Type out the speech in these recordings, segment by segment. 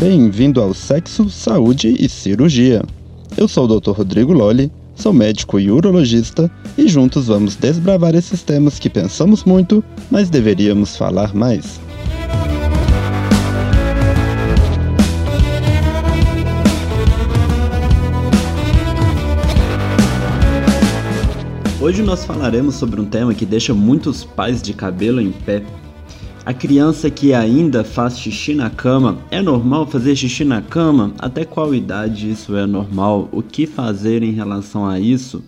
Bem-vindo ao Sexo, Saúde e Cirurgia. Eu sou o Dr. Rodrigo Lolli, sou médico e urologista e juntos vamos desbravar esses temas que pensamos muito, mas deveríamos falar mais. Hoje nós falaremos sobre um tema que deixa muitos pais de cabelo em pé. A criança que ainda faz xixi na cama, é normal fazer xixi na cama? Até qual idade isso é normal? O que fazer em relação a isso?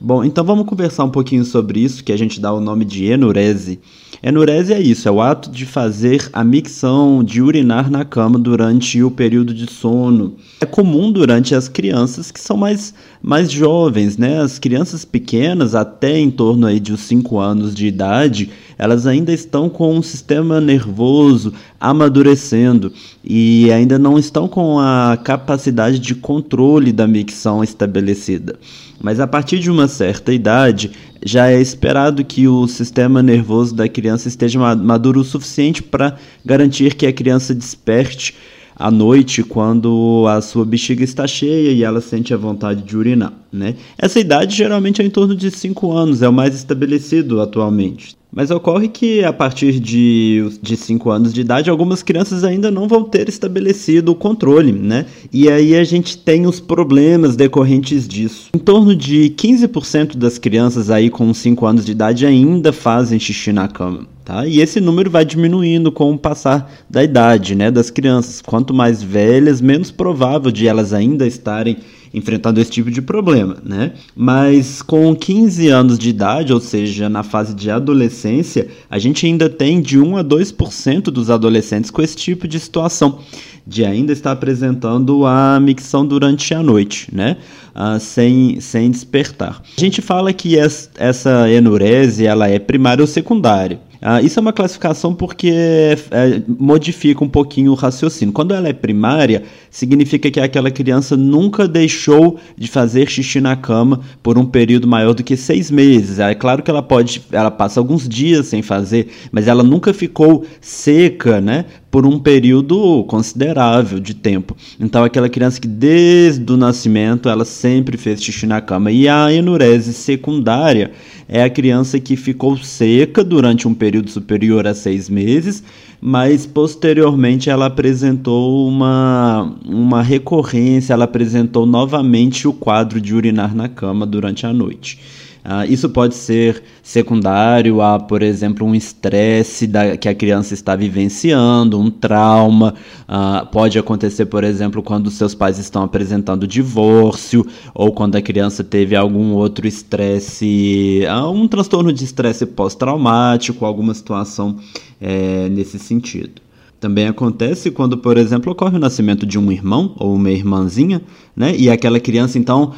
Bom, então vamos conversar um pouquinho sobre isso, que a gente dá o nome de enurese. Enurese é isso, é o ato de fazer a micção, de urinar na cama durante o período de sono. É comum durante as crianças que são mais, mais jovens, né? As crianças pequenas, até em torno aí de 5 anos de idade, elas ainda estão com um sistema nervoso amadurecendo e ainda não estão com a capacidade de controle da micção estabelecida. Mas a partir de uma certa idade, já é esperado que o sistema nervoso da criança esteja maduro o suficiente para garantir que a criança desperte à noite quando a sua bexiga está cheia e ela sente a vontade de urinar. Né? Essa idade geralmente é em torno de 5 anos, é o mais estabelecido atualmente. Mas ocorre que a partir de 5 anos de idade, algumas crianças ainda não vão ter estabelecido o controle, né? E aí a gente tem os problemas decorrentes disso. Em torno de 15% das crianças aí com 5 anos de idade ainda fazem xixi na cama. Tá? E esse número vai diminuindo com o passar da idade né, das crianças. Quanto mais velhas, menos provável de elas ainda estarem enfrentando esse tipo de problema, né? Mas com 15 anos de idade, ou seja, na fase de adolescência, a gente ainda tem de 1 a 2% dos adolescentes com esse tipo de situação, de ainda estar apresentando a micção durante a noite, né? Uh, sem, sem despertar. A gente fala que essa enurese ela é primária ou secundária. Uh, isso é uma classificação porque é, modifica um pouquinho o raciocínio. Quando ela é primária, significa que aquela criança nunca deixou de fazer xixi na cama por um período maior do que seis meses. É claro que ela pode, ela passa alguns dias sem fazer, mas ela nunca ficou seca, né? Por um período considerável de tempo. Então, aquela criança que desde o nascimento ela sempre fez xixi na cama. E a enurese secundária é a criança que ficou seca durante um período superior a seis meses, mas posteriormente ela apresentou uma, uma recorrência, ela apresentou novamente o quadro de urinar na cama durante a noite. Uh, isso pode ser secundário a, por exemplo, um estresse que a criança está vivenciando, um trauma. Uh, pode acontecer, por exemplo, quando seus pais estão apresentando divórcio ou quando a criança teve algum outro estresse, uh, um transtorno de estresse pós-traumático, alguma situação é, nesse sentido. Também acontece quando, por exemplo, ocorre o nascimento de um irmão ou uma irmãzinha, né? E aquela criança então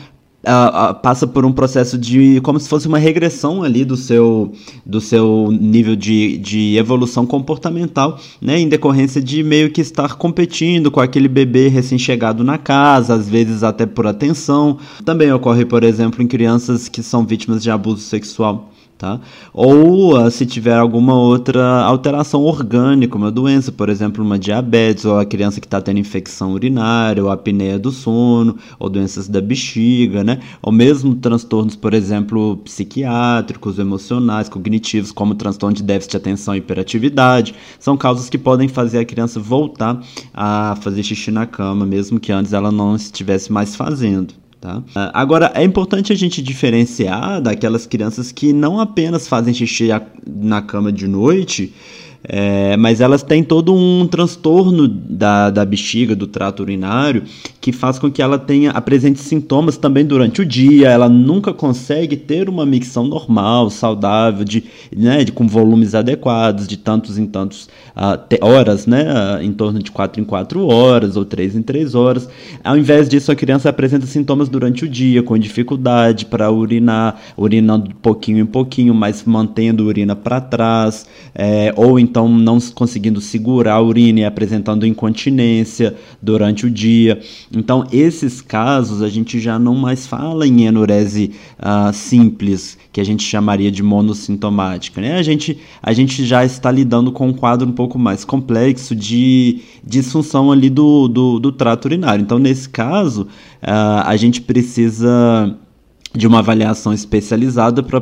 uh, uh, passa por um processo de como se fosse uma regressão ali do seu, do seu nível de, de evolução comportamental, né, em decorrência de meio que estar competindo com aquele bebê recém-chegado na casa, às vezes até por atenção. Também ocorre, por exemplo, em crianças que são vítimas de abuso sexual tá? Ou uh, se tiver alguma outra alteração orgânica, uma doença, por exemplo, uma diabetes, ou a criança que está tendo infecção urinária, ou apneia do sono, ou doenças da bexiga, né? Ou mesmo transtornos, por exemplo, psiquiátricos, emocionais, cognitivos, como transtorno de déficit de atenção e hiperatividade, são causas que podem fazer a criança voltar a fazer xixi na cama, mesmo que antes ela não estivesse mais fazendo. Tá? Ah, agora, é importante a gente diferenciar daquelas crianças que não apenas fazem xixi na cama de noite, é, mas elas têm todo um transtorno da, da bexiga, do trato urinário, que faz com que ela tenha apresente sintomas também durante o dia. Ela nunca consegue ter uma micção normal, saudável, de, né, de com volumes adequados, de tantos em tantos uh, horas, né, uh, em torno de 4 em 4 horas ou 3 em 3 horas. Ao invés disso, a criança apresenta sintomas durante o dia, com dificuldade para urinar, urinando de pouquinho em pouquinho, mas mantendo a urina para trás, é, ou então então não conseguindo segurar a urina e apresentando incontinência durante o dia. Então, esses casos a gente já não mais fala em enurese uh, simples, que a gente chamaria de monossintomática. Né? A, gente, a gente já está lidando com um quadro um pouco mais complexo de disfunção ali do, do, do trato urinário. Então, nesse caso, uh, a gente precisa de uma avaliação especializada para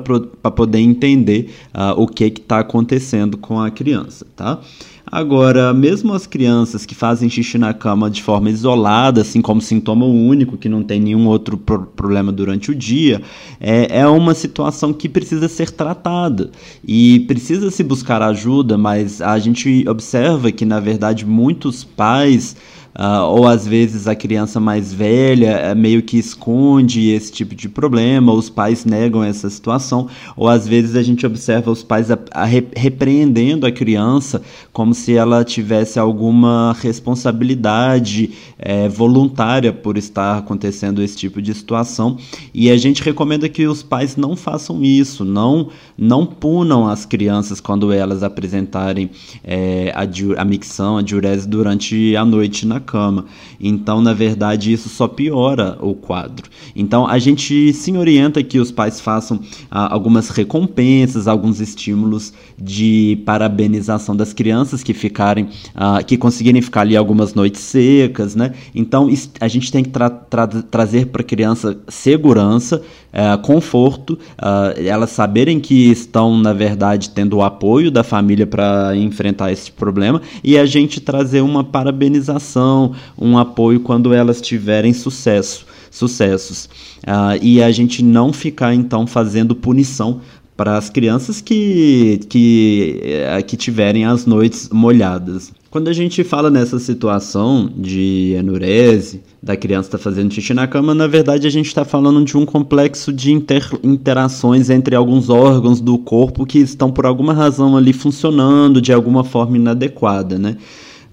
poder entender uh, o que está acontecendo com a criança, tá? Agora, mesmo as crianças que fazem xixi na cama de forma isolada, assim como sintoma único, que não tem nenhum outro pro problema durante o dia, é, é uma situação que precisa ser tratada e precisa se buscar ajuda, mas a gente observa que, na verdade, muitos pais Uh, ou às vezes a criança mais velha uh, meio que esconde esse tipo de problema, os pais negam essa situação, ou às vezes a gente observa os pais a, a re repreendendo a criança como se ela tivesse alguma responsabilidade é, voluntária por estar acontecendo esse tipo de situação. E a gente recomenda que os pais não façam isso, não, não punam as crianças quando elas apresentarem é, a, a micção, a diurese durante a noite na cama. Então, na verdade, isso só piora o quadro. Então, a gente sim orienta que os pais façam ah, algumas recompensas, alguns estímulos de parabenização das crianças que ficarem, ah, que conseguirem ficar ali algumas noites secas, né? Então, a gente tem que tra tra trazer para a criança segurança, eh, conforto, ah, elas saberem que estão, na verdade, tendo o apoio da família para enfrentar esse problema e a gente trazer uma parabenização um apoio quando elas tiverem sucesso, sucessos. Uh, e a gente não ficar então fazendo punição para as crianças que, que, eh, que tiverem as noites molhadas. Quando a gente fala nessa situação de enurese, da criança estar tá fazendo xixi na cama, na verdade a gente está falando de um complexo de inter interações entre alguns órgãos do corpo que estão por alguma razão ali funcionando de alguma forma inadequada, né?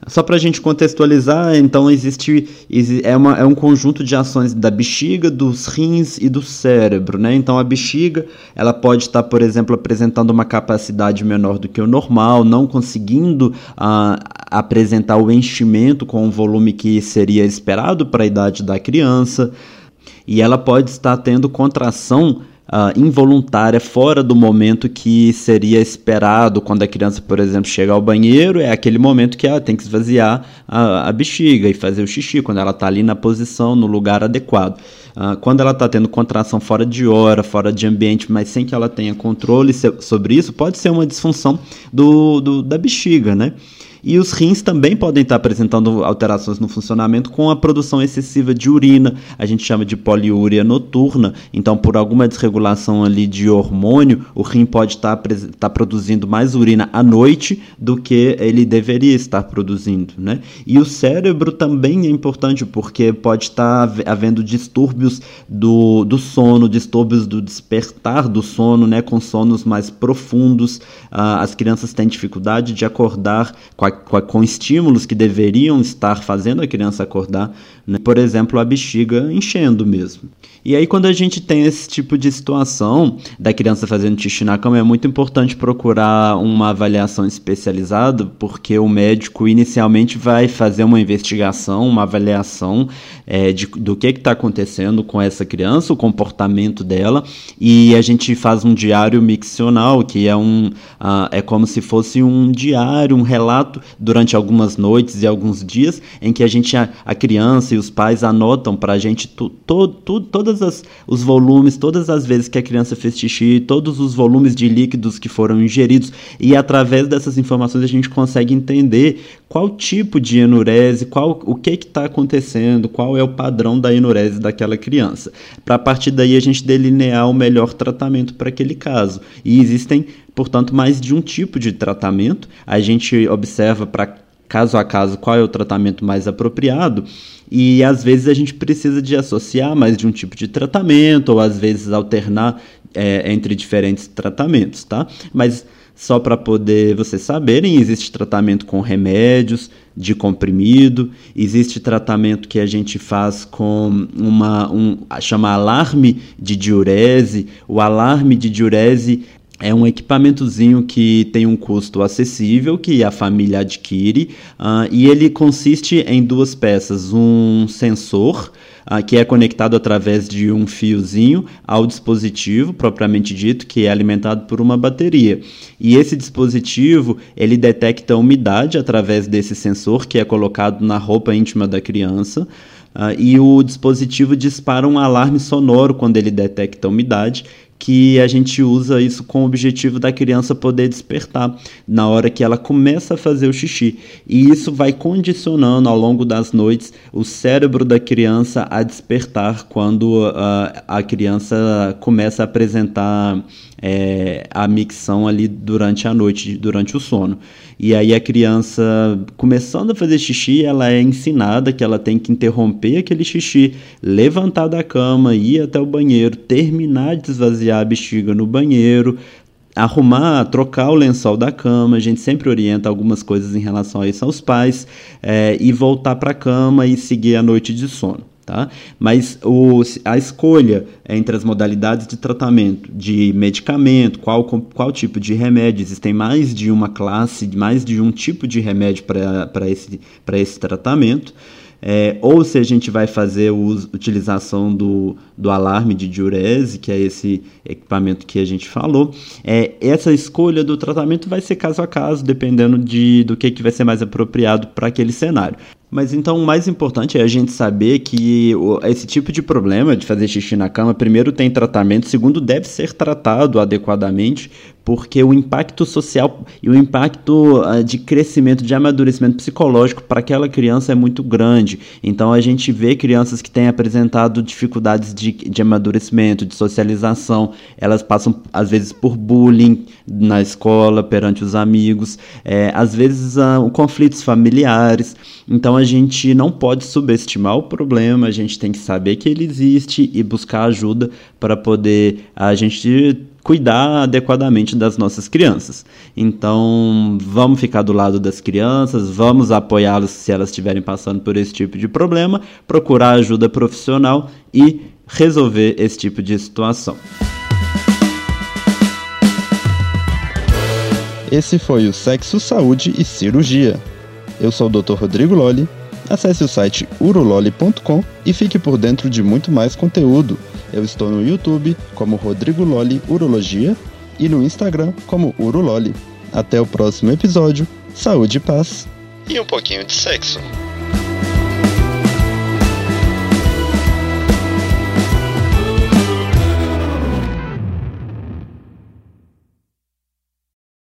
Só para a gente contextualizar, então existe é, uma, é um conjunto de ações da bexiga, dos rins e do cérebro, né? Então a bexiga ela pode estar, por exemplo, apresentando uma capacidade menor do que o normal, não conseguindo ah, apresentar o enchimento com o volume que seria esperado para a idade da criança, e ela pode estar tendo contração uh, involuntária fora do momento que seria esperado quando a criança, por exemplo, chega ao banheiro, é aquele momento que ela tem que esvaziar a, a bexiga e fazer o xixi, quando ela está ali na posição, no lugar adequado. Uh, quando ela está tendo contração fora de hora, fora de ambiente, mas sem que ela tenha controle sobre isso, pode ser uma disfunção do, do da bexiga, né? E os rins também podem estar apresentando alterações no funcionamento com a produção excessiva de urina, a gente chama de poliúria noturna. Então, por alguma desregulação ali de hormônio, o rim pode estar, estar produzindo mais urina à noite do que ele deveria estar produzindo, né? E o cérebro também é importante porque pode estar havendo distúrbios do, do sono, distúrbios do despertar do sono, né? Com sonos mais profundos. Ah, as crianças têm dificuldade de acordar com a com, com estímulos que deveriam estar fazendo a criança acordar, né? por exemplo, a bexiga enchendo mesmo. E aí, quando a gente tem esse tipo de situação da criança fazendo xixi na cama, é muito importante procurar uma avaliação especializada, porque o médico inicialmente vai fazer uma investigação, uma avaliação é, de, do que está acontecendo com essa criança, o comportamento dela, e a gente faz um diário miccional, que é, um, uh, é como se fosse um diário, um relato durante algumas noites e alguns dias, em que a gente, a, a criança e os pais anotam para a gente tu, to, tu, todas todos os volumes, todas as vezes que a criança fez xixi, todos os volumes de líquidos que foram ingeridos, e através dessas informações a gente consegue entender qual tipo de enurese, qual, o que está acontecendo, qual é o padrão da enurese daquela criança. Para a partir daí a gente delinear o melhor tratamento para aquele caso. E existem, portanto, mais de um tipo de tratamento. A gente observa para caso a caso qual é o tratamento mais apropriado e às vezes a gente precisa de associar mais de um tipo de tratamento ou às vezes alternar é, entre diferentes tratamentos, tá? Mas só para poder vocês saberem, existe tratamento com remédios de comprimido, existe tratamento que a gente faz com uma um chama alarme de diurese. O alarme de diurese É um equipamentozinho que tem um custo acessível, que a família adquire, uh, e ele consiste em duas peças: um sensor ah, que é conectado através de um fiozinho ao dispositivo propriamente dito, que é alimentado por uma bateria. E esse dispositivo ele detecta a umidade através desse sensor que é colocado na roupa íntima da criança. Uh, e o dispositivo dispara um alarme sonoro quando ele detecta a umidade, que a gente usa isso com o objetivo da criança poder despertar na hora que ela começa a fazer o xixi. E isso vai condicionando ao longo das noites o cérebro da criança a despertar quando uh, a criança começa a apresentar é, a micção ali durante a noite, durante o sono. E aí a criança, começando a fazer xixi, ela é ensinada que ela tem que interromper aquele xixi, levantar da cama, ir até o banheiro, terminar de esvaziar a bexiga no banheiro, arrumar, trocar o lençol da cama. A gente sempre orienta algumas coisas em relação a isso aos pais é, e voltar para a cama e seguir a noite de sono. Tá? Mas o, a escolha entre as modalidades de tratamento, de medicamento, qual, qual tipo de remédio, existem mais de uma classe, mais de um tipo de remédio para esse, esse tratamento. É, ou se a gente vai fazer a utilização do, do alarme de diurese, que é esse equipamento que a gente falou, é, essa escolha do tratamento vai ser caso a caso, dependendo de, do que, que vai ser mais apropriado para aquele cenário. Mas então o mais importante é a gente saber que esse tipo de problema de fazer xixi na cama, primeiro tem tratamento, segundo deve ser tratado adequadamente, porque o impacto social e o impacto uh, de crescimento, de amadurecimento psicológico para aquela criança é muito grande. Então a gente vê crianças que têm apresentado dificuldades de, de amadurecimento, de socialização, elas passam às vezes por bullying na escola, perante os amigos, é, às vezes uh, conflitos familiares. Então a gente não pode subestimar o problema, a gente tem que saber que ele existe e buscar ajuda para poder a gente cuidar adequadamente das nossas crianças. Então, vamos ficar do lado das crianças, vamos apoiá-las se elas estiverem passando por esse tipo de problema, procurar ajuda profissional e resolver esse tipo de situação. Esse foi o Sexo, Saúde e Cirurgia. Eu sou o Dr. Rodrigo Lolli. Acesse o site urololi.com e fique por dentro de muito mais conteúdo. Eu estou no YouTube como Rodrigo Lolli Urologia e no Instagram como Urololi. Até o próximo episódio. Saúde e paz. E um pouquinho de sexo.